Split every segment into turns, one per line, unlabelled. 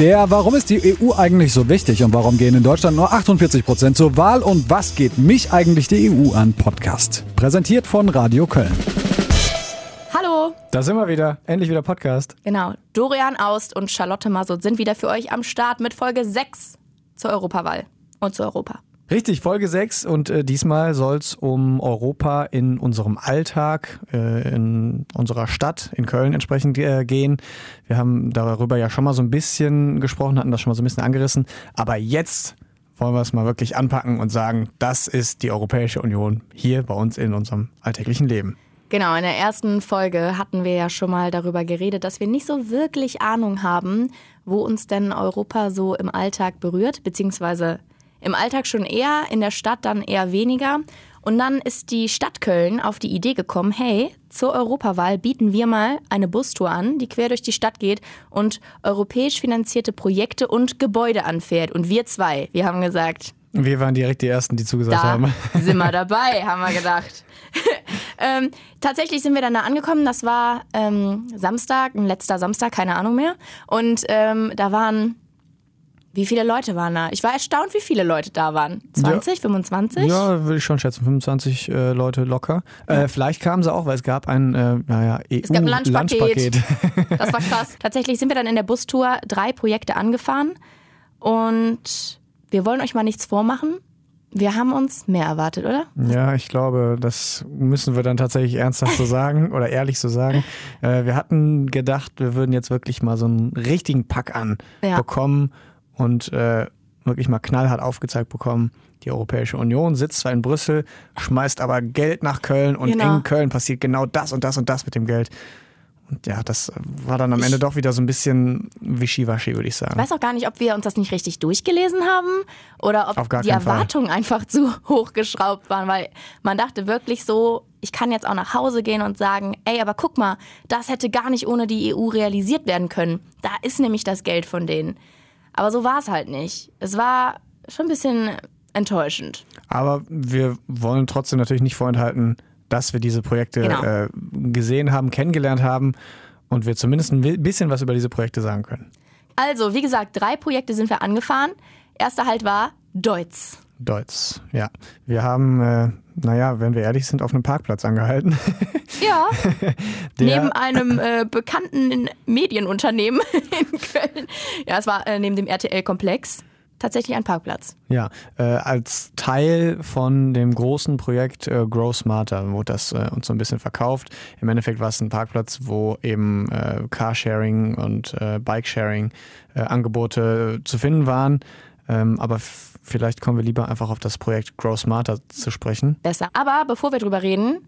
Der Warum ist die EU eigentlich so wichtig und warum gehen in Deutschland nur 48 Prozent zur Wahl und was geht mich eigentlich die EU an Podcast? Präsentiert von Radio Köln.
Hallo.
Da sind wir wieder. Endlich wieder Podcast.
Genau. Dorian Aust und Charlotte Massot sind wieder für euch am Start mit Folge 6 zur Europawahl und zu Europa.
Richtig, Folge 6 und äh, diesmal soll es um Europa in unserem Alltag, äh, in unserer Stadt, in Köln entsprechend äh, gehen. Wir haben darüber ja schon mal so ein bisschen gesprochen, hatten das schon mal so ein bisschen angerissen, aber jetzt wollen wir es mal wirklich anpacken und sagen, das ist die Europäische Union hier bei uns in unserem alltäglichen Leben.
Genau, in der ersten Folge hatten wir ja schon mal darüber geredet, dass wir nicht so wirklich Ahnung haben, wo uns denn Europa so im Alltag berührt, beziehungsweise im Alltag schon eher, in der Stadt dann eher weniger. Und dann ist die Stadt Köln auf die Idee gekommen, hey, zur Europawahl bieten wir mal eine Bustour an, die quer durch die Stadt geht und europäisch finanzierte Projekte und Gebäude anfährt. Und wir zwei, wir haben gesagt.
Wir waren direkt die Ersten, die zugesagt
da
haben.
sind wir dabei, haben wir gedacht. ähm, tatsächlich sind wir dann da angekommen. Das war ähm, Samstag, ein letzter Samstag, keine Ahnung mehr. Und ähm, da waren wie viele Leute waren da? Ich war erstaunt, wie viele Leute da waren. 20,
ja.
25?
Ja, würde ich schon schätzen. 25 äh, Leute locker. Ja. Äh, vielleicht kamen sie auch, weil es gab ein, äh, naja, EU
es gab ein Lunchpaket. Lunchpaket. das war krass. Tatsächlich sind wir dann in der Bustour drei Projekte angefahren und wir wollen euch mal nichts vormachen. Wir haben uns mehr erwartet, oder?
Ja, ich glaube, das müssen wir dann tatsächlich ernsthaft so sagen oder ehrlich so sagen. Äh, wir hatten gedacht, wir würden jetzt wirklich mal so einen richtigen Pack an ja. bekommen und äh, wirklich mal knallhart aufgezeigt bekommen, die Europäische Union sitzt zwar in Brüssel, schmeißt aber Geld nach Köln und genau. in Köln passiert genau das und das und das mit dem Geld. Und ja, das war dann am Ende doch wieder so ein bisschen wischiwaschi, würde ich sagen.
Ich weiß auch gar nicht, ob wir uns das nicht richtig durchgelesen haben oder ob die Erwartungen Fall. einfach zu hoch geschraubt waren, weil man dachte wirklich so, ich kann jetzt auch nach Hause gehen und sagen, ey, aber guck mal, das hätte gar nicht ohne die EU realisiert werden können. Da ist nämlich das Geld von denen. Aber so war es halt nicht. Es war schon ein bisschen enttäuschend.
Aber wir wollen trotzdem natürlich nicht vorenthalten, dass wir diese Projekte genau. äh, gesehen haben, kennengelernt haben und wir zumindest ein bisschen was über diese Projekte sagen können.
Also, wie gesagt, drei Projekte sind wir angefahren. Erster Halt war Deutz.
Deutz, ja. Wir haben, äh, naja, wenn wir ehrlich sind, auf einem Parkplatz angehalten.
Ja. neben einem äh, bekannten Medienunternehmen in Köln. Ja, es war äh, neben dem RTL-Komplex tatsächlich ein Parkplatz.
Ja, äh, als Teil von dem großen Projekt äh, Grow Smarter wurde das äh, uns so ein bisschen verkauft. Im Endeffekt war es ein Parkplatz, wo eben äh, Carsharing und äh, Bikesharing äh, Angebote zu finden waren. Ähm, aber vielleicht kommen wir lieber einfach auf das Projekt Grow Smarter zu sprechen.
Besser. Aber bevor wir drüber reden,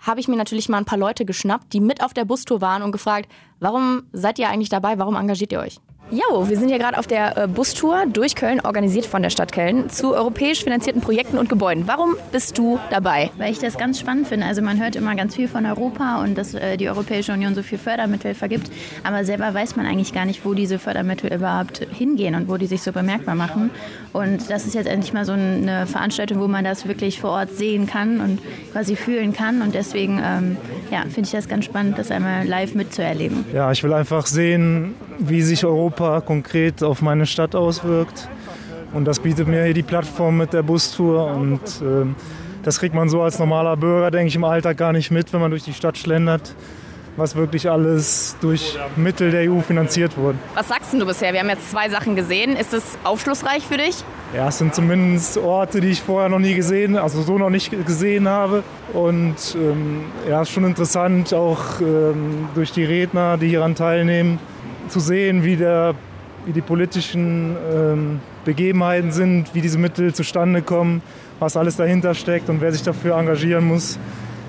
habe ich mir natürlich mal ein paar Leute geschnappt, die mit auf der Bustour waren und gefragt, warum seid ihr eigentlich dabei, warum engagiert ihr euch? Jo, wir sind hier gerade auf der äh, Bustour durch Köln, organisiert von der Stadt Köln, zu europäisch finanzierten Projekten und Gebäuden. Warum bist du dabei?
Weil ich das ganz spannend finde. Also man hört immer ganz viel von Europa und dass äh, die Europäische Union so viel Fördermittel vergibt. Aber selber weiß man eigentlich gar nicht, wo diese Fördermittel überhaupt hingehen und wo die sich so bemerkbar machen. Und das ist jetzt endlich mal so eine Veranstaltung, wo man das wirklich vor Ort sehen kann und quasi fühlen kann. Und deswegen ähm, ja, finde ich das ganz spannend, das einmal live mitzuerleben.
Ja, ich will einfach sehen, wie sich Europa konkret auf meine Stadt auswirkt. Und das bietet mir hier die Plattform mit der Bustour. Und äh, das kriegt man so als normaler Bürger, denke ich, im Alltag gar nicht mit, wenn man durch die Stadt schlendert was wirklich alles durch Mittel der EU finanziert wurde.
Was sagst du bisher? Wir haben jetzt zwei Sachen gesehen. Ist es aufschlussreich für dich?
Ja, es sind zumindest Orte, die ich vorher noch nie gesehen, also so noch nicht gesehen habe. Und ähm, ja, schon interessant, auch ähm, durch die Redner, die hieran teilnehmen, zu sehen, wie, der, wie die politischen ähm, Begebenheiten sind, wie diese Mittel zustande kommen, was alles dahinter steckt und wer sich dafür engagieren muss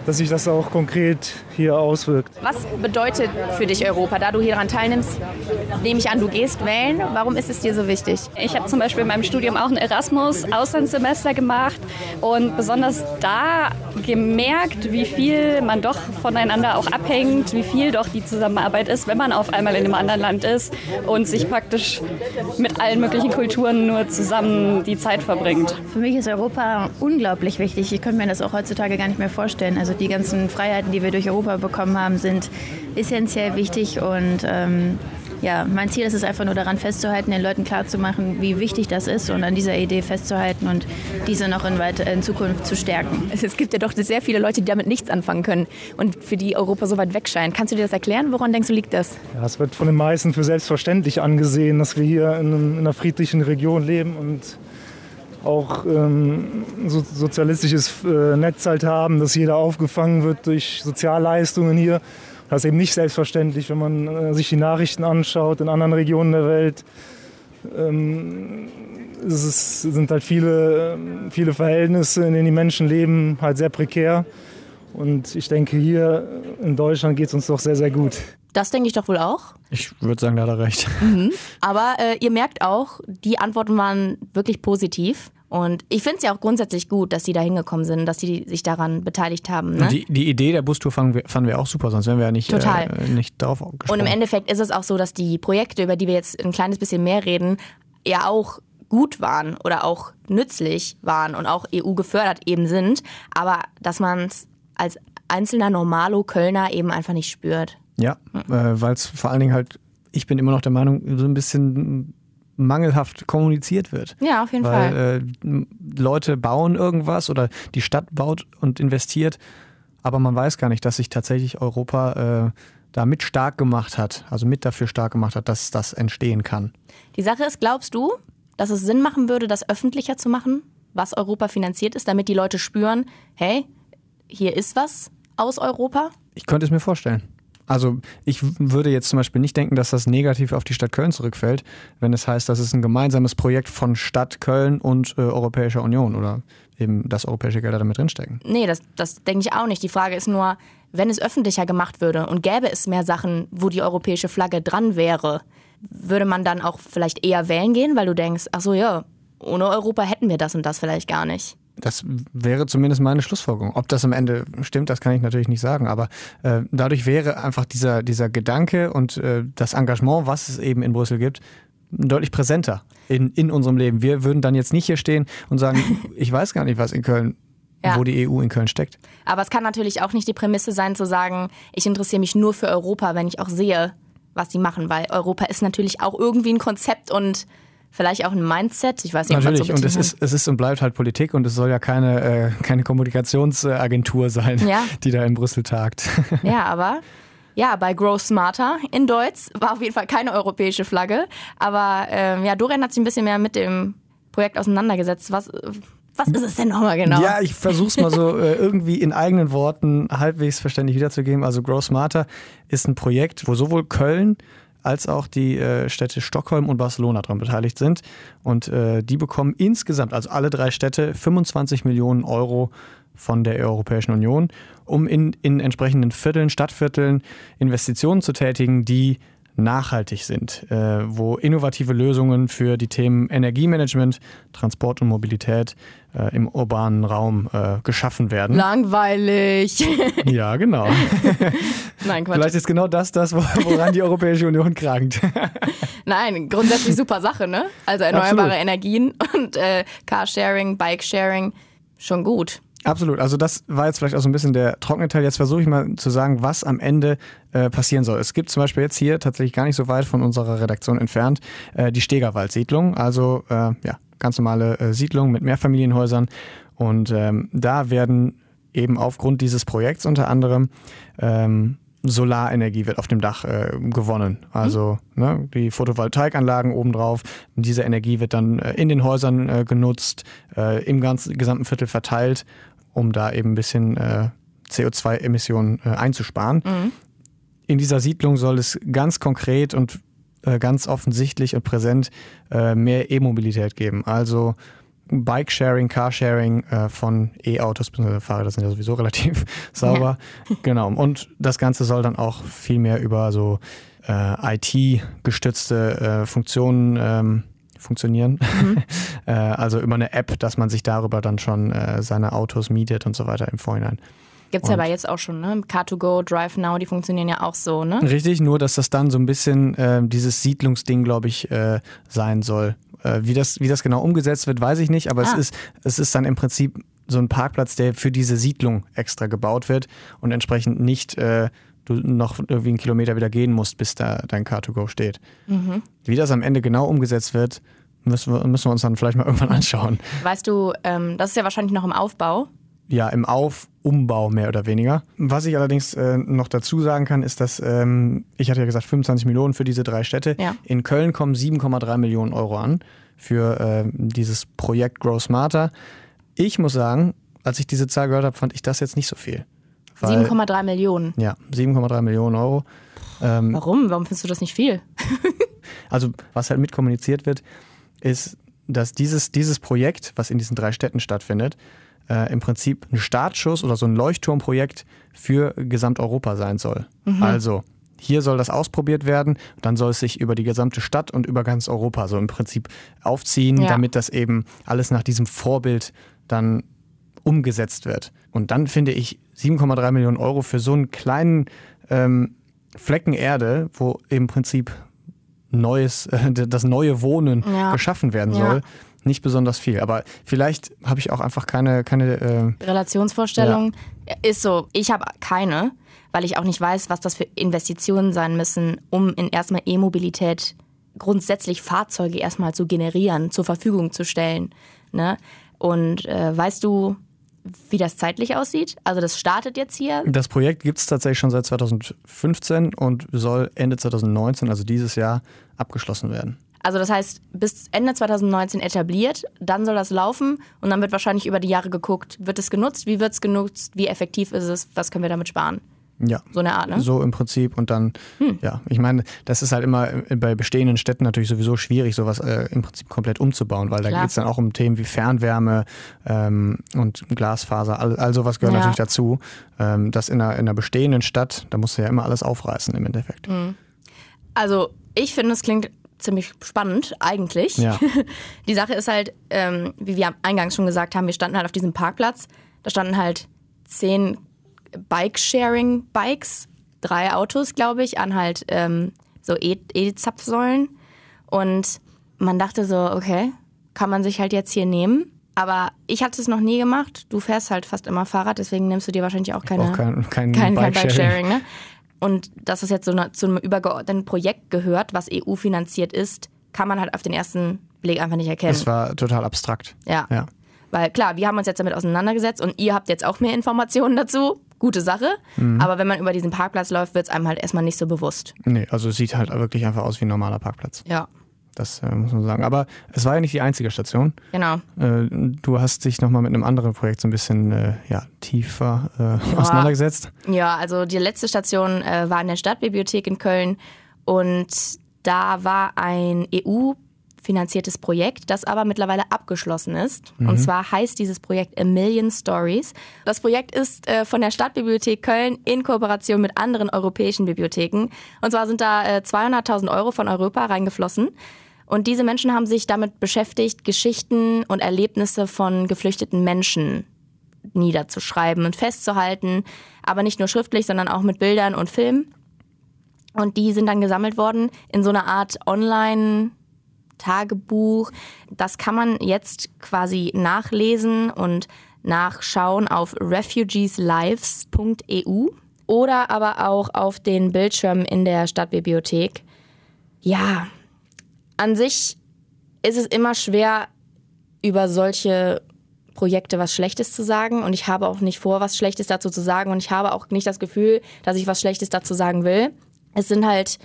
dass sich das auch konkret hier auswirkt.
Was bedeutet für dich Europa, da du hier daran teilnimmst? Nehme ich an, du gehst wählen. Warum ist es dir so wichtig?
Ich habe zum Beispiel in meinem Studium auch ein Erasmus-Auslandssemester gemacht und besonders da gemerkt, wie viel man doch voneinander auch abhängt, wie viel doch die Zusammenarbeit ist, wenn man auf einmal in einem anderen Land ist und sich praktisch mit allen möglichen Kulturen nur zusammen die Zeit verbringt.
Für mich ist Europa unglaublich wichtig. Ich könnte mir das auch heutzutage gar nicht mehr vorstellen. Also die ganzen Freiheiten, die wir durch Europa bekommen haben, sind essentiell wichtig und ähm, ja, mein Ziel ist es einfach nur daran festzuhalten, den Leuten klarzumachen, wie wichtig das ist und an dieser Idee festzuhalten und diese noch in, weiter, in Zukunft zu stärken.
Es gibt ja doch sehr viele Leute, die damit nichts anfangen können und für die Europa so weit weg scheint. Kannst du dir das erklären? Woran denkst du, liegt das?
Ja, es wird von den meisten für selbstverständlich angesehen, dass wir hier in, in einer friedlichen Region leben und auch ähm, so, sozialistisches äh, Netz halt haben, dass jeder aufgefangen wird durch Sozialleistungen hier. Das ist eben nicht selbstverständlich, wenn man äh, sich die Nachrichten anschaut in anderen Regionen der Welt. Ähm, es ist, sind halt viele, ähm, viele Verhältnisse, in denen die Menschen leben, halt sehr prekär. Und ich denke, hier in Deutschland geht es uns doch sehr, sehr gut.
Das denke ich doch wohl auch.
Ich würde sagen, da hat er recht.
Mhm. Aber äh, ihr merkt auch, die Antworten waren wirklich positiv. Und ich finde es ja auch grundsätzlich gut, dass sie da hingekommen sind, dass sie sich daran beteiligt haben. Ne?
Die, die, Idee der Bustour fanden wir, fanden wir, auch super, sonst wären wir ja nicht,
Total.
Äh, nicht darauf gesprochen.
Und im Endeffekt ist es auch so, dass die Projekte, über die wir jetzt ein kleines bisschen mehr reden, ja auch gut waren oder auch nützlich waren und auch EU gefördert eben sind, aber dass man es als einzelner Normalo-Kölner eben einfach nicht spürt.
Ja, äh, weil es vor allen Dingen halt, ich bin immer noch der Meinung, so ein bisschen mangelhaft kommuniziert wird.
Ja, auf jeden
Weil,
Fall.
Äh, Leute bauen irgendwas oder die Stadt baut und investiert, aber man weiß gar nicht, dass sich tatsächlich Europa äh, da mit stark gemacht hat, also mit dafür stark gemacht hat, dass das entstehen kann.
Die Sache ist, glaubst du, dass es Sinn machen würde, das öffentlicher zu machen, was Europa finanziert ist, damit die Leute spüren, hey, hier ist was aus Europa?
Ich könnte es mir vorstellen. Also ich würde jetzt zum Beispiel nicht denken, dass das negativ auf die Stadt Köln zurückfällt, wenn es heißt, das ist ein gemeinsames Projekt von Stadt Köln und äh, Europäischer Union oder eben, dass europäische Gelder damit drinstecken.
Nee, das, das denke ich auch nicht. Die Frage ist nur, wenn es öffentlicher gemacht würde und gäbe es mehr Sachen, wo die europäische Flagge dran wäre, würde man dann auch vielleicht eher wählen gehen, weil du denkst, ach so ja, ohne Europa hätten wir das und das vielleicht gar nicht.
Das wäre zumindest meine Schlussfolgerung. Ob das am Ende stimmt, das kann ich natürlich nicht sagen, aber äh, dadurch wäre einfach dieser, dieser Gedanke und äh, das Engagement, was es eben in Brüssel gibt, deutlich präsenter in, in unserem Leben. Wir würden dann jetzt nicht hier stehen und sagen, ich weiß gar nicht, was in Köln ja. wo die EU in Köln steckt.
Aber es kann natürlich auch nicht die Prämisse sein, zu sagen, ich interessiere mich nur für Europa, wenn ich auch sehe, was sie machen, weil Europa ist natürlich auch irgendwie ein Konzept und vielleicht auch ein Mindset. Ich weiß nicht,
Natürlich,
so
und es ist, es ist und bleibt halt Politik und es soll ja keine, äh, keine Kommunikationsagentur sein, ja. die da in Brüssel tagt.
Ja, aber ja, bei Grow Smarter in Deutsch war auf jeden Fall keine europäische Flagge. Aber ähm, ja, Dorian hat sich ein bisschen mehr mit dem Projekt auseinandergesetzt. Was, was ist es denn nochmal genau?
Ja, ich versuche es mal so äh, irgendwie in eigenen Worten halbwegs verständlich wiederzugeben. Also Grow Smarter ist ein Projekt, wo sowohl Köln als auch die äh, Städte Stockholm und Barcelona daran beteiligt sind. Und äh, die bekommen insgesamt, also alle drei Städte, 25 Millionen Euro von der Europäischen Union, um in, in entsprechenden Vierteln, Stadtvierteln Investitionen zu tätigen, die nachhaltig sind, äh, wo innovative Lösungen für die Themen Energiemanagement, Transport und Mobilität äh, im urbanen Raum äh, geschaffen werden.
Langweilig.
ja, genau. Nein, Quatsch. Vielleicht ist genau das das, woran die Europäische Union krankt.
Nein, grundsätzlich super Sache, ne? Also erneuerbare Absolut. Energien und äh, Carsharing, Bikesharing, schon gut.
Absolut. Also das war jetzt vielleicht auch so ein bisschen der trockene Teil. Jetzt versuche ich mal zu sagen, was am Ende äh, passieren soll. Es gibt zum Beispiel jetzt hier tatsächlich gar nicht so weit von unserer Redaktion entfernt äh, die Stegerwald-Siedlung. Also äh, ja, ganz normale äh, Siedlung mit Mehrfamilienhäusern. Und ähm, da werden eben aufgrund dieses Projekts unter anderem ähm, Solarenergie wird auf dem Dach äh, gewonnen. Also mhm. ne, die Photovoltaikanlagen obendrauf. Diese Energie wird dann äh, in den Häusern äh, genutzt, äh, im ganzen gesamten Viertel verteilt, um da eben ein bisschen äh, CO2-Emissionen äh, einzusparen. Mhm. In dieser Siedlung soll es ganz konkret und ganz offensichtlich und präsent mehr E-Mobilität geben. Also Bike-Sharing, Carsharing äh, von E-Autos, bzw. Fahrräder sind ja sowieso relativ sauber. Ja. Genau. Und das Ganze soll dann auch viel mehr über so äh, IT-gestützte äh, Funktionen ähm, funktionieren. Mhm. Äh, also über eine App, dass man sich darüber dann schon äh, seine Autos mietet und so weiter im Vorhinein.
Gibt es ja aber jetzt auch schon, ne? Car2Go, Drive Now, die funktionieren ja auch so, ne?
Richtig, nur dass das dann so ein bisschen äh, dieses Siedlungsding, glaube ich, äh, sein soll. Äh, wie, das, wie das genau umgesetzt wird, weiß ich nicht, aber ah. es, ist, es ist dann im Prinzip so ein Parkplatz, der für diese Siedlung extra gebaut wird und entsprechend nicht äh, du noch irgendwie einen Kilometer wieder gehen musst, bis da dein Car2Go steht. Mhm. Wie das am Ende genau umgesetzt wird, müssen wir, müssen wir uns dann vielleicht mal irgendwann anschauen.
Weißt du, ähm, das ist ja wahrscheinlich noch im Aufbau.
Ja, im Auf, Umbau mehr oder weniger. Was ich allerdings äh, noch dazu sagen kann, ist, dass ähm, ich hatte ja gesagt 25 Millionen für diese drei Städte. Ja. In Köln kommen 7,3 Millionen Euro an für äh, dieses Projekt Grow Smarter. Ich muss sagen, als ich diese Zahl gehört habe, fand ich das jetzt nicht so viel.
7,3 Millionen.
Ja, 7,3 Millionen Euro.
Ähm, Warum? Warum findest du das nicht viel?
also, was halt mitkommuniziert wird, ist, dass dieses, dieses Projekt, was in diesen drei Städten stattfindet, äh, im Prinzip ein Startschuss oder so ein Leuchtturmprojekt für Gesamteuropa sein soll. Mhm. Also, hier soll das ausprobiert werden, dann soll es sich über die gesamte Stadt und über ganz Europa so im Prinzip aufziehen, ja. damit das eben alles nach diesem Vorbild dann umgesetzt wird. Und dann finde ich 7,3 Millionen Euro für so einen kleinen ähm, Flecken Erde, wo im Prinzip neues, äh, das neue Wohnen ja. geschaffen werden soll, ja. nicht besonders viel. Aber vielleicht habe ich auch einfach keine, keine
äh, Relationsvorstellung. Ja. Ist so, ich habe keine, weil ich auch nicht weiß, was das für Investitionen sein müssen, um in erstmal E-Mobilität grundsätzlich Fahrzeuge erstmal zu generieren, zur Verfügung zu stellen. Ne? Und äh, weißt du, wie das zeitlich aussieht? Also das startet jetzt hier?
Das Projekt gibt es tatsächlich schon seit 2015 und soll Ende 2019, also dieses Jahr, abgeschlossen werden.
Also das heißt, bis Ende 2019 etabliert, dann soll das laufen und dann wird wahrscheinlich über die Jahre geguckt, wird es genutzt, wie wird es genutzt, wie effektiv ist es, was können wir damit sparen?
Ja.
So eine Art, ne?
So im Prinzip. Und dann, hm. ja, ich meine, das ist halt immer bei bestehenden Städten natürlich sowieso schwierig, sowas äh, im Prinzip komplett umzubauen, weil da geht es dann auch um Themen wie Fernwärme ähm, und Glasfaser, all, all sowas gehört ja. natürlich dazu. Ähm, das in einer, in einer bestehenden Stadt, da musst du ja immer alles aufreißen im Endeffekt.
Hm. Also, ich finde, es klingt ziemlich spannend, eigentlich. Ja. Die Sache ist halt, ähm, wie wir eingangs schon gesagt haben, wir standen halt auf diesem Parkplatz. Da standen halt zehn Bike-Sharing-Bikes, drei Autos, glaube ich, an halt ähm, so E-Zapfsäulen. Und man dachte so, okay, kann man sich halt jetzt hier nehmen. Aber ich hatte es noch nie gemacht. Du fährst halt fast immer Fahrrad, deswegen nimmst du dir wahrscheinlich auch keine,
kein, kein, kein, Bike kein Bike-Sharing. Ne?
Und dass es jetzt so eine, zu einem übergeordneten Projekt gehört, was EU-finanziert ist, kann man halt auf den ersten Blick einfach nicht erkennen.
Es war total abstrakt.
Ja. ja. Weil klar, wir haben uns jetzt damit auseinandergesetzt und ihr habt jetzt auch mehr Informationen dazu gute Sache. Mhm. Aber wenn man über diesen Parkplatz läuft, wird es einem halt erstmal nicht so bewusst.
Nee, also es sieht halt wirklich einfach aus wie ein normaler Parkplatz.
Ja.
Das äh, muss man sagen. Aber es war ja nicht die einzige Station.
Genau.
Äh, du hast dich nochmal mit einem anderen Projekt so ein bisschen äh, ja, tiefer äh, ja. auseinandergesetzt.
Ja, also die letzte Station äh, war in der Stadtbibliothek in Köln und da war ein EU- finanziertes Projekt, das aber mittlerweile abgeschlossen ist. Mhm. Und zwar heißt dieses Projekt A Million Stories. Das Projekt ist äh, von der Stadtbibliothek Köln in Kooperation mit anderen europäischen Bibliotheken. Und zwar sind da äh, 200.000 Euro von Europa reingeflossen. Und diese Menschen haben sich damit beschäftigt, Geschichten und Erlebnisse von geflüchteten Menschen niederzuschreiben und festzuhalten. Aber nicht nur schriftlich, sondern auch mit Bildern und Filmen. Und die sind dann gesammelt worden in so einer Art Online- Tagebuch. Das kann man jetzt quasi nachlesen und nachschauen auf refugeeslives.eu oder aber auch auf den Bildschirmen in der Stadtbibliothek. Ja, an sich ist es immer schwer, über solche Projekte was Schlechtes zu sagen und ich habe auch nicht vor, was Schlechtes dazu zu sagen und ich habe auch nicht das Gefühl, dass ich was Schlechtes dazu sagen will. Es sind halt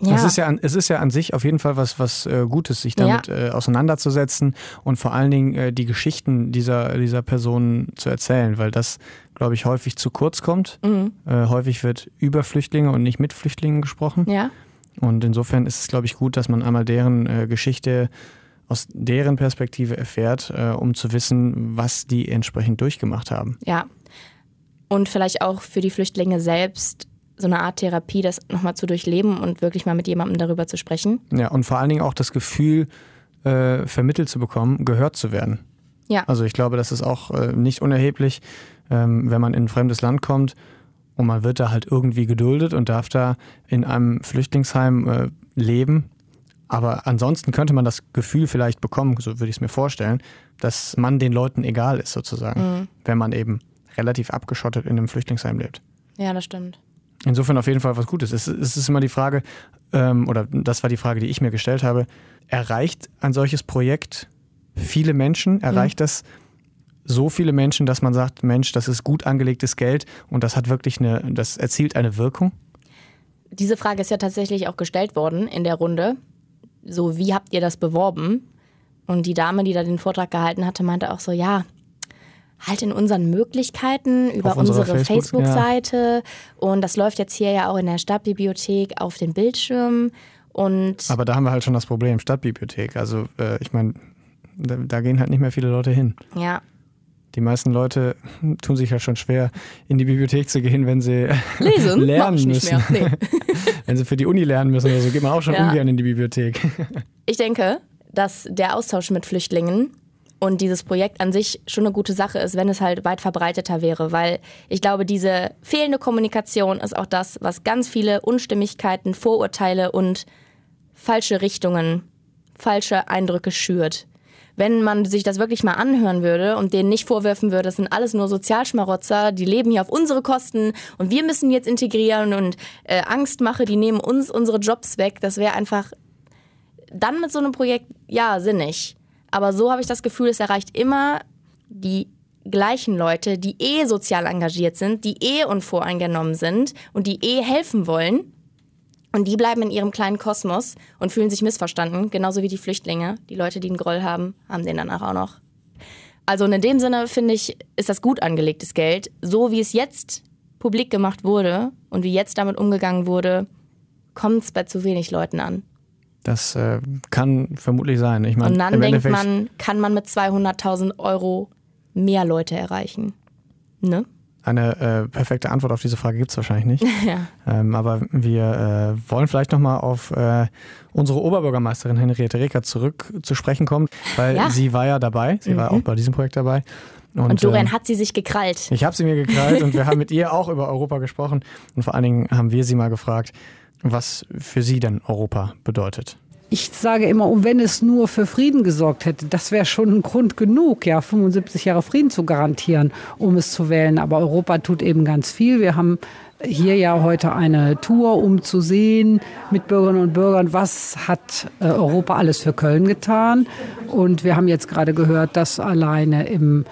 ja. Es, ist ja an, es ist ja an sich auf jeden Fall was, was äh, Gutes, sich damit ja. äh, auseinanderzusetzen und vor allen Dingen äh, die Geschichten dieser, dieser Personen zu erzählen, weil das, glaube ich, häufig zu kurz kommt. Mhm. Äh, häufig wird über Flüchtlinge und nicht mit Flüchtlingen gesprochen.
Ja.
Und insofern ist es, glaube ich, gut, dass man einmal deren äh, Geschichte aus deren Perspektive erfährt, äh, um zu wissen, was die entsprechend durchgemacht haben.
Ja. Und vielleicht auch für die Flüchtlinge selbst so eine Art Therapie, das nochmal zu durchleben und wirklich mal mit jemandem darüber zu sprechen.
Ja, und vor allen Dingen auch das Gefühl äh, vermittelt zu bekommen, gehört zu werden.
Ja.
Also ich glaube, das ist auch äh, nicht unerheblich, ähm, wenn man in ein fremdes Land kommt und man wird da halt irgendwie geduldet und darf da in einem Flüchtlingsheim äh, leben. Aber ansonsten könnte man das Gefühl vielleicht bekommen, so würde ich es mir vorstellen, dass man den Leuten egal ist sozusagen, mhm. wenn man eben relativ abgeschottet in einem Flüchtlingsheim lebt.
Ja, das stimmt.
Insofern auf jeden Fall was Gutes. Es, es ist immer die Frage, ähm, oder das war die Frage, die ich mir gestellt habe, erreicht ein solches Projekt viele Menschen? Erreicht mhm. das so viele Menschen, dass man sagt, Mensch, das ist gut angelegtes Geld und das hat wirklich eine, das erzielt eine Wirkung?
Diese Frage ist ja tatsächlich auch gestellt worden in der Runde. So, wie habt ihr das beworben? Und die Dame, die da den Vortrag gehalten hatte, meinte auch so, ja, halt in unseren Möglichkeiten über unsere Facebook-Seite. Facebook und das läuft jetzt hier ja auch in der Stadtbibliothek auf den Bildschirm. Und
Aber da haben wir halt schon das Problem, Stadtbibliothek. Also äh, ich meine, da, da, gehen halt nicht mehr viele Leute hin.
Ja.
Die meisten Leute tun sich ja schon schwer, in die Bibliothek zu gehen, wenn sie Lesen? lernen müssen. Nee. wenn sie für die Uni lernen müssen oder so, geht man auch schon ja. ungern in die Bibliothek.
ich denke, dass der Austausch mit Flüchtlingen und dieses Projekt an sich schon eine gute Sache ist, wenn es halt weit verbreiteter wäre, weil ich glaube, diese fehlende Kommunikation ist auch das, was ganz viele Unstimmigkeiten, Vorurteile und falsche Richtungen, falsche Eindrücke schürt. Wenn man sich das wirklich mal anhören würde und denen nicht vorwerfen würde, das sind alles nur Sozialschmarotzer, die leben hier auf unsere Kosten und wir müssen jetzt integrieren und äh, Angst mache, die nehmen uns unsere Jobs weg, das wäre einfach dann mit so einem Projekt, ja, sinnig. Aber so habe ich das Gefühl, es erreicht immer die gleichen Leute, die eh sozial engagiert sind, die eh unvoreingenommen sind und die eh helfen wollen. Und die bleiben in ihrem kleinen Kosmos und fühlen sich missverstanden, genauso wie die Flüchtlinge. Die Leute, die einen Groll haben, haben den danach auch noch. Also in dem Sinne finde ich, ist das gut angelegtes Geld. So wie es jetzt publik gemacht wurde und wie jetzt damit umgegangen wurde, kommt es bei zu wenig Leuten an.
Das äh, kann vermutlich sein. Ich mein,
Und dann denkt man, kann man mit 200.000 Euro mehr Leute erreichen. Ne?
Eine äh, perfekte Antwort auf diese Frage gibt es wahrscheinlich nicht. ja. ähm, aber wir äh, wollen vielleicht nochmal auf äh, unsere Oberbürgermeisterin Henriette Reker zurück zu sprechen kommen, weil ja. sie war ja dabei, sie mhm. war auch bei diesem Projekt dabei.
Und, und Dorian äh, hat sie sich gekrallt.
Ich habe sie mir gekrallt und wir haben mit ihr auch über Europa gesprochen. Und vor allen Dingen haben wir sie mal gefragt, was für Sie denn Europa bedeutet.
Ich sage immer, wenn es nur für Frieden gesorgt hätte, das wäre schon ein Grund genug, ja, 75 Jahre Frieden zu garantieren, um es zu wählen. Aber Europa tut eben ganz viel. Wir haben hier ja heute eine Tour, um zu sehen mit Bürgerinnen und Bürgern, was hat äh, Europa alles für Köln getan. Und wir haben jetzt gerade gehört, dass alleine im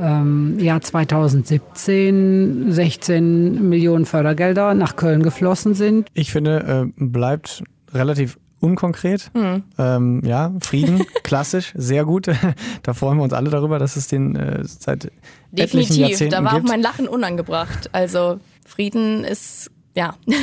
ähm, Jahr 2017 16 Millionen Fördergelder nach Köln geflossen sind.
Ich finde, äh, bleibt relativ unkonkret. Mhm. Ähm, ja, Frieden, klassisch, sehr gut. da freuen wir uns alle darüber, dass es den äh, seit Definitiv, Jahrzehnten
da war
gibt.
auch mein Lachen unangebracht. Also Frieden ist, ja.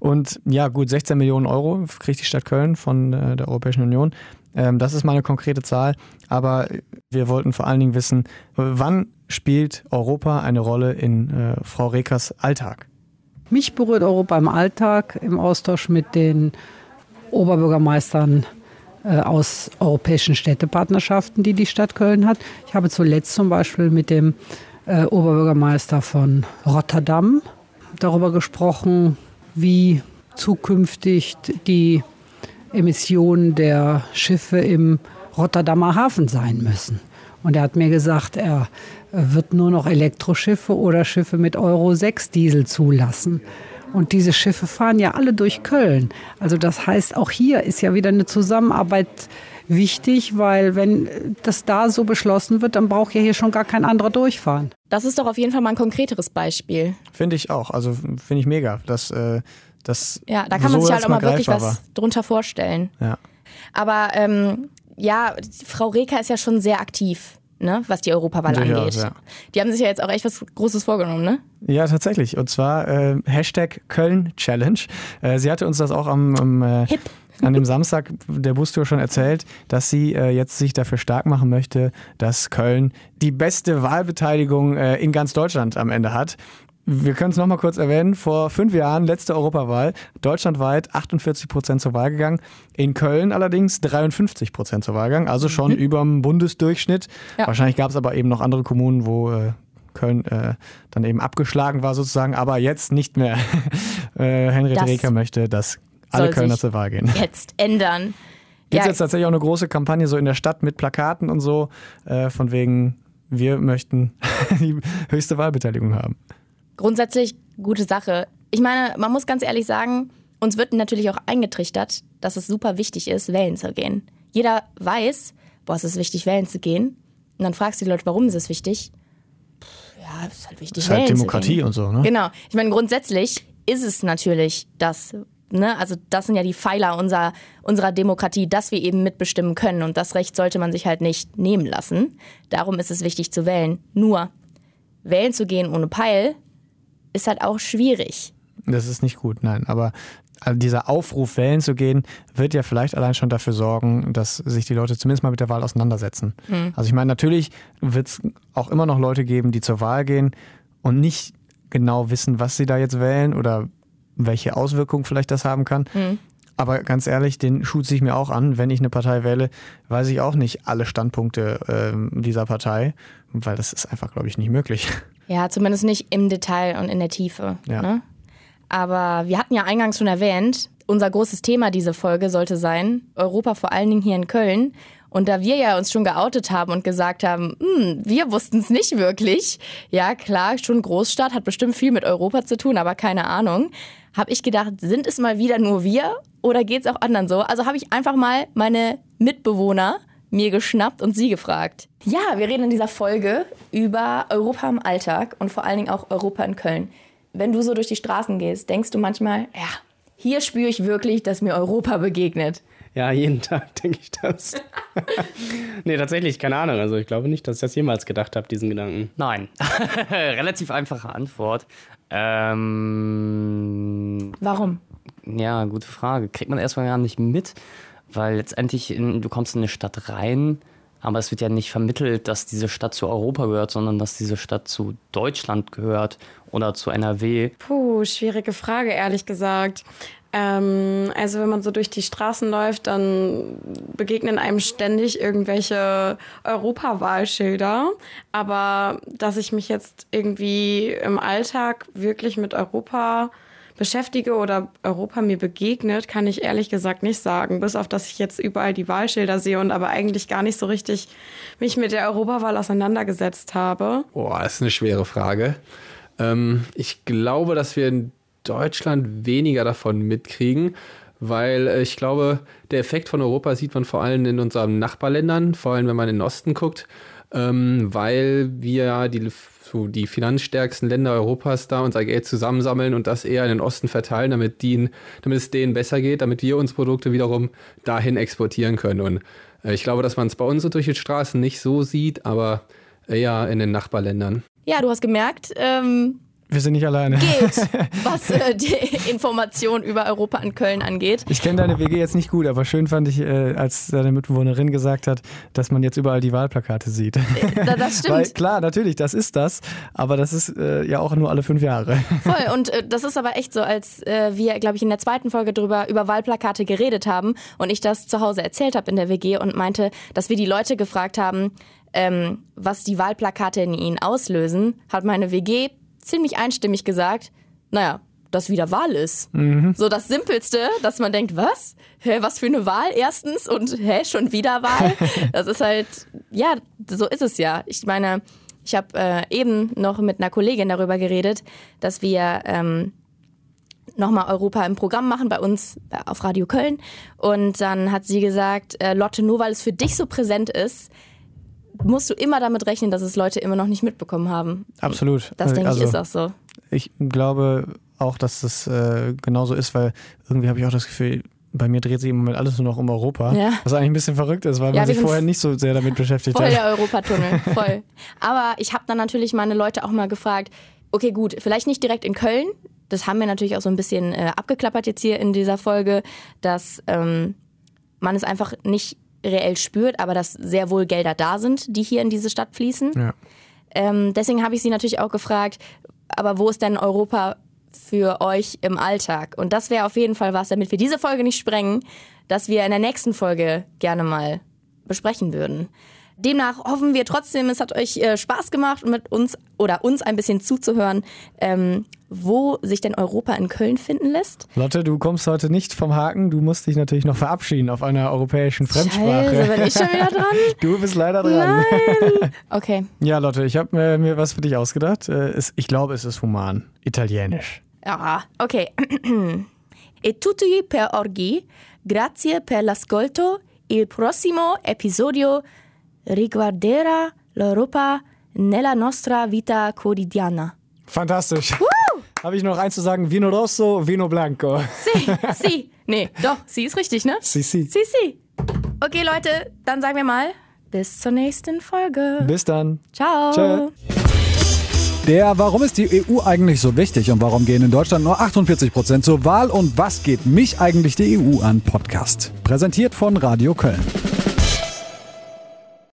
Und ja, gut, 16 Millionen Euro kriegt die Stadt Köln von äh, der Europäischen Union. Ähm, das ist mal eine konkrete Zahl, aber wir wollten vor allen Dingen wissen, wann spielt Europa eine Rolle in äh, Frau Rekers Alltag?
Mich berührt Europa im Alltag, im Austausch mit den Oberbürgermeistern äh, aus europäischen Städtepartnerschaften, die die Stadt Köln hat. Ich habe zuletzt zum Beispiel mit dem äh, Oberbürgermeister von Rotterdam darüber gesprochen, wie zukünftig die Emissionen der Schiffe im Rotterdamer Hafen sein müssen. Und er hat mir gesagt, er wird nur noch Elektroschiffe oder Schiffe mit Euro 6 Diesel zulassen. Und diese Schiffe fahren ja alle durch Köln. Also das heißt, auch hier ist ja wieder eine Zusammenarbeit wichtig, weil wenn das da so beschlossen wird, dann braucht ja hier schon gar kein anderer durchfahren.
Das ist doch auf jeden Fall mal ein konkreteres Beispiel.
Finde ich auch. Also finde ich mega. Das, äh, das
ja, da kann man sich halt auch mal wirklich was war. drunter vorstellen.
Ja.
Aber ähm, ja, Frau Reker ist ja schon sehr aktiv. Ne, was die Europawahl angeht. Ja. Die haben sich ja jetzt auch echt was Großes vorgenommen, ne?
Ja, tatsächlich. Und zwar äh, Hashtag Köln Challenge. Äh, sie hatte uns das auch am, am äh, an dem Samstag der Bustour schon erzählt, dass sie äh, jetzt sich dafür stark machen möchte, dass Köln die beste Wahlbeteiligung äh, in ganz Deutschland am Ende hat. Wir können es nochmal kurz erwähnen. Vor fünf Jahren, letzte Europawahl, deutschlandweit 48 Prozent zur Wahl gegangen. In Köln allerdings 53 Prozent zur Wahl gegangen. Also schon mhm. über dem Bundesdurchschnitt. Ja. Wahrscheinlich gab es aber eben noch andere Kommunen, wo äh, Köln äh, dann eben abgeschlagen war sozusagen. Aber jetzt nicht mehr. äh, Henry Reker möchte, dass alle Kölner zur Wahl gehen.
Jetzt ändern.
Gibt es ja. jetzt tatsächlich auch eine große Kampagne so in der Stadt mit Plakaten und so, äh, von wegen, wir möchten die höchste Wahlbeteiligung haben.
Grundsätzlich gute Sache. ich meine, man muss ganz ehrlich sagen, uns wird natürlich auch eingetrichtert, dass es super wichtig ist, wählen zu gehen. Jeder weiß, boah, es ist wichtig, wählen zu gehen. Und dann fragst du die Leute, warum ist es wichtig? Ja, es ist halt wichtig,
ist halt Demokratie und so, ne?
Genau. Ich meine, grundsätzlich ist es natürlich das, ne? Also das sind ja die Pfeiler unserer, unserer Demokratie, dass wir eben mitbestimmen können. Und das Recht sollte man sich halt nicht nehmen lassen. Darum ist es wichtig zu wählen. Nur, wählen zu gehen ohne Peil ist halt auch schwierig.
Das ist nicht gut, nein. Aber also dieser Aufruf, wählen zu gehen, wird ja vielleicht allein schon dafür sorgen, dass sich die Leute zumindest mal mit der Wahl auseinandersetzen. Mhm. Also ich meine, natürlich wird es auch immer noch Leute geben, die zur Wahl gehen und nicht genau wissen, was sie da jetzt wählen oder welche Auswirkungen vielleicht das haben kann. Mhm. Aber ganz ehrlich, den Schuh ziehe ich mir auch an. Wenn ich eine Partei wähle, weiß ich auch nicht alle Standpunkte äh, dieser Partei, weil das ist einfach, glaube ich, nicht möglich.
Ja, zumindest nicht im Detail und in der Tiefe. Ja. Ne? Aber wir hatten ja eingangs schon erwähnt, unser großes Thema diese Folge sollte sein, Europa vor allen Dingen hier in Köln. Und da wir ja uns schon geoutet haben und gesagt haben, hm, wir wussten es nicht wirklich, ja klar, schon Großstadt, hat bestimmt viel mit Europa zu tun, aber keine Ahnung, habe ich gedacht, sind es mal wieder nur wir oder geht es auch anderen so? Also habe ich einfach mal meine Mitbewohner mir geschnappt und sie gefragt. Ja, wir reden in dieser Folge über Europa im Alltag und vor allen Dingen auch Europa in Köln wenn du so durch die Straßen gehst, denkst du manchmal, ja, hier spüre ich wirklich, dass mir Europa begegnet.
Ja, jeden Tag denke ich das. nee, tatsächlich, keine Ahnung. Also ich glaube nicht, dass ich das jemals gedacht habe, diesen Gedanken.
Nein. Relativ einfache Antwort. Ähm,
Warum?
Ja, gute Frage. Kriegt man erstmal gar nicht mit, weil letztendlich in, du kommst in eine Stadt rein aber es wird ja nicht vermittelt, dass diese Stadt zu Europa gehört, sondern dass diese Stadt zu Deutschland gehört oder zu NRW.
Puh, schwierige Frage, ehrlich gesagt. Ähm, also wenn man so durch die Straßen läuft, dann begegnen einem ständig irgendwelche Europawahlschilder. Aber dass ich mich jetzt irgendwie im Alltag wirklich mit Europa beschäftige oder Europa mir begegnet, kann ich ehrlich gesagt nicht sagen. Bis auf, dass ich jetzt überall die Wahlschilder sehe und aber eigentlich gar nicht so richtig mich mit der Europawahl auseinandergesetzt habe.
Boah, das ist eine schwere Frage. Ähm, ich glaube, dass wir in Deutschland weniger davon mitkriegen, weil äh, ich glaube, der Effekt von Europa sieht man vor allem in unseren Nachbarländern, vor allem wenn man in den Osten guckt, ähm, weil wir die so die finanzstärksten Länder Europas da unser Geld zusammensammeln und das eher in den Osten verteilen, damit, die, damit es denen besser geht, damit wir uns Produkte wiederum dahin exportieren können. Und äh, ich glaube, dass man es bei uns so durch die Straßen nicht so sieht, aber eher in den Nachbarländern.
Ja, du hast gemerkt, ähm,
wir sind nicht alleine.
Geht, was äh, die Information über Europa in Köln angeht.
Ich kenne deine WG jetzt nicht gut, aber schön fand ich, äh, als deine Mitbewohnerin gesagt hat, dass man jetzt überall die Wahlplakate sieht. Äh,
das stimmt. Weil,
klar, natürlich, das ist das, aber das ist äh, ja auch nur alle fünf Jahre.
Voll, und äh, das ist aber echt so, als wir, glaube ich, in der zweiten Folge drüber über Wahlplakate geredet haben und ich das zu Hause erzählt habe in der WG und meinte, dass wir die Leute gefragt haben, ähm, was die Wahlplakate in ihnen auslösen, hat meine WG ziemlich einstimmig gesagt, naja, dass wieder Wahl ist. Mhm. So das Simpelste, dass man denkt, was? Hä, was für eine Wahl erstens und hä, schon wieder Wahl? Das ist halt, ja, so ist es ja. Ich meine, ich habe äh, eben noch mit einer Kollegin darüber geredet, dass wir ähm, nochmal Europa im Programm machen bei uns äh, auf Radio Köln. Und dann hat sie gesagt, äh, Lotte, nur weil es für dich so präsent ist, musst du immer damit rechnen, dass es Leute immer noch nicht mitbekommen haben.
Absolut.
Das denke also, ich ist auch so.
Ich glaube auch, dass das äh, genauso ist, weil irgendwie habe ich auch das Gefühl, bei mir dreht sich im Moment alles nur noch um Europa. Ja. Was eigentlich ein bisschen verrückt ist, weil ja, man sich vorher nicht so sehr damit beschäftigt
voll
hat.
Voll der Europatunnel, voll. Aber ich habe dann natürlich meine Leute auch mal gefragt, okay gut, vielleicht nicht direkt in Köln, das haben wir natürlich auch so ein bisschen äh, abgeklappert jetzt hier in dieser Folge, dass ähm, man es einfach nicht reell spürt, aber dass sehr wohl Gelder da sind, die hier in diese Stadt fließen. Ja. Ähm, deswegen habe ich sie natürlich auch gefragt, aber wo ist denn Europa für euch im Alltag? Und das wäre auf jeden Fall was, damit wir diese Folge nicht sprengen, dass wir in der nächsten Folge gerne mal besprechen würden. Demnach hoffen wir trotzdem, es hat euch äh, Spaß gemacht, mit uns oder uns ein bisschen zuzuhören, ähm, wo sich denn Europa in Köln finden lässt.
Lotte, du kommst heute nicht vom Haken. Du musst dich natürlich noch verabschieden auf einer europäischen Fremdsprache.
Scheiße, bin ich schon wieder dran?
Du bist leider dran.
Nein. Okay.
Ja, Lotte, ich habe mir, mir was für dich ausgedacht. Äh, ich glaube, es ist human. Italienisch.
Ah, ok. e tutti per oggi. Grazie per l'ascolto. Il prossimo episodio riguarderà l'Europa nella nostra vita quotidiana.
Fantastisch. Habe ich noch eins zu sagen? Vino Rosso, Vino Blanco.
Si, si. Nee, doch, sie ist richtig, ne?
Si, si.
Si, si. Okay, Leute, dann sagen wir mal bis zur nächsten Folge.
Bis dann.
Ciao.
Tschö.
Der Warum ist die EU eigentlich so wichtig und warum gehen in Deutschland nur 48 Prozent zur Wahl und was geht mich eigentlich die EU an Podcast? Präsentiert von Radio Köln.